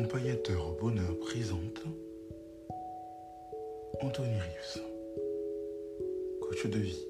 Accompagnateur au bonheur présente Anthony Rius, coach de vie.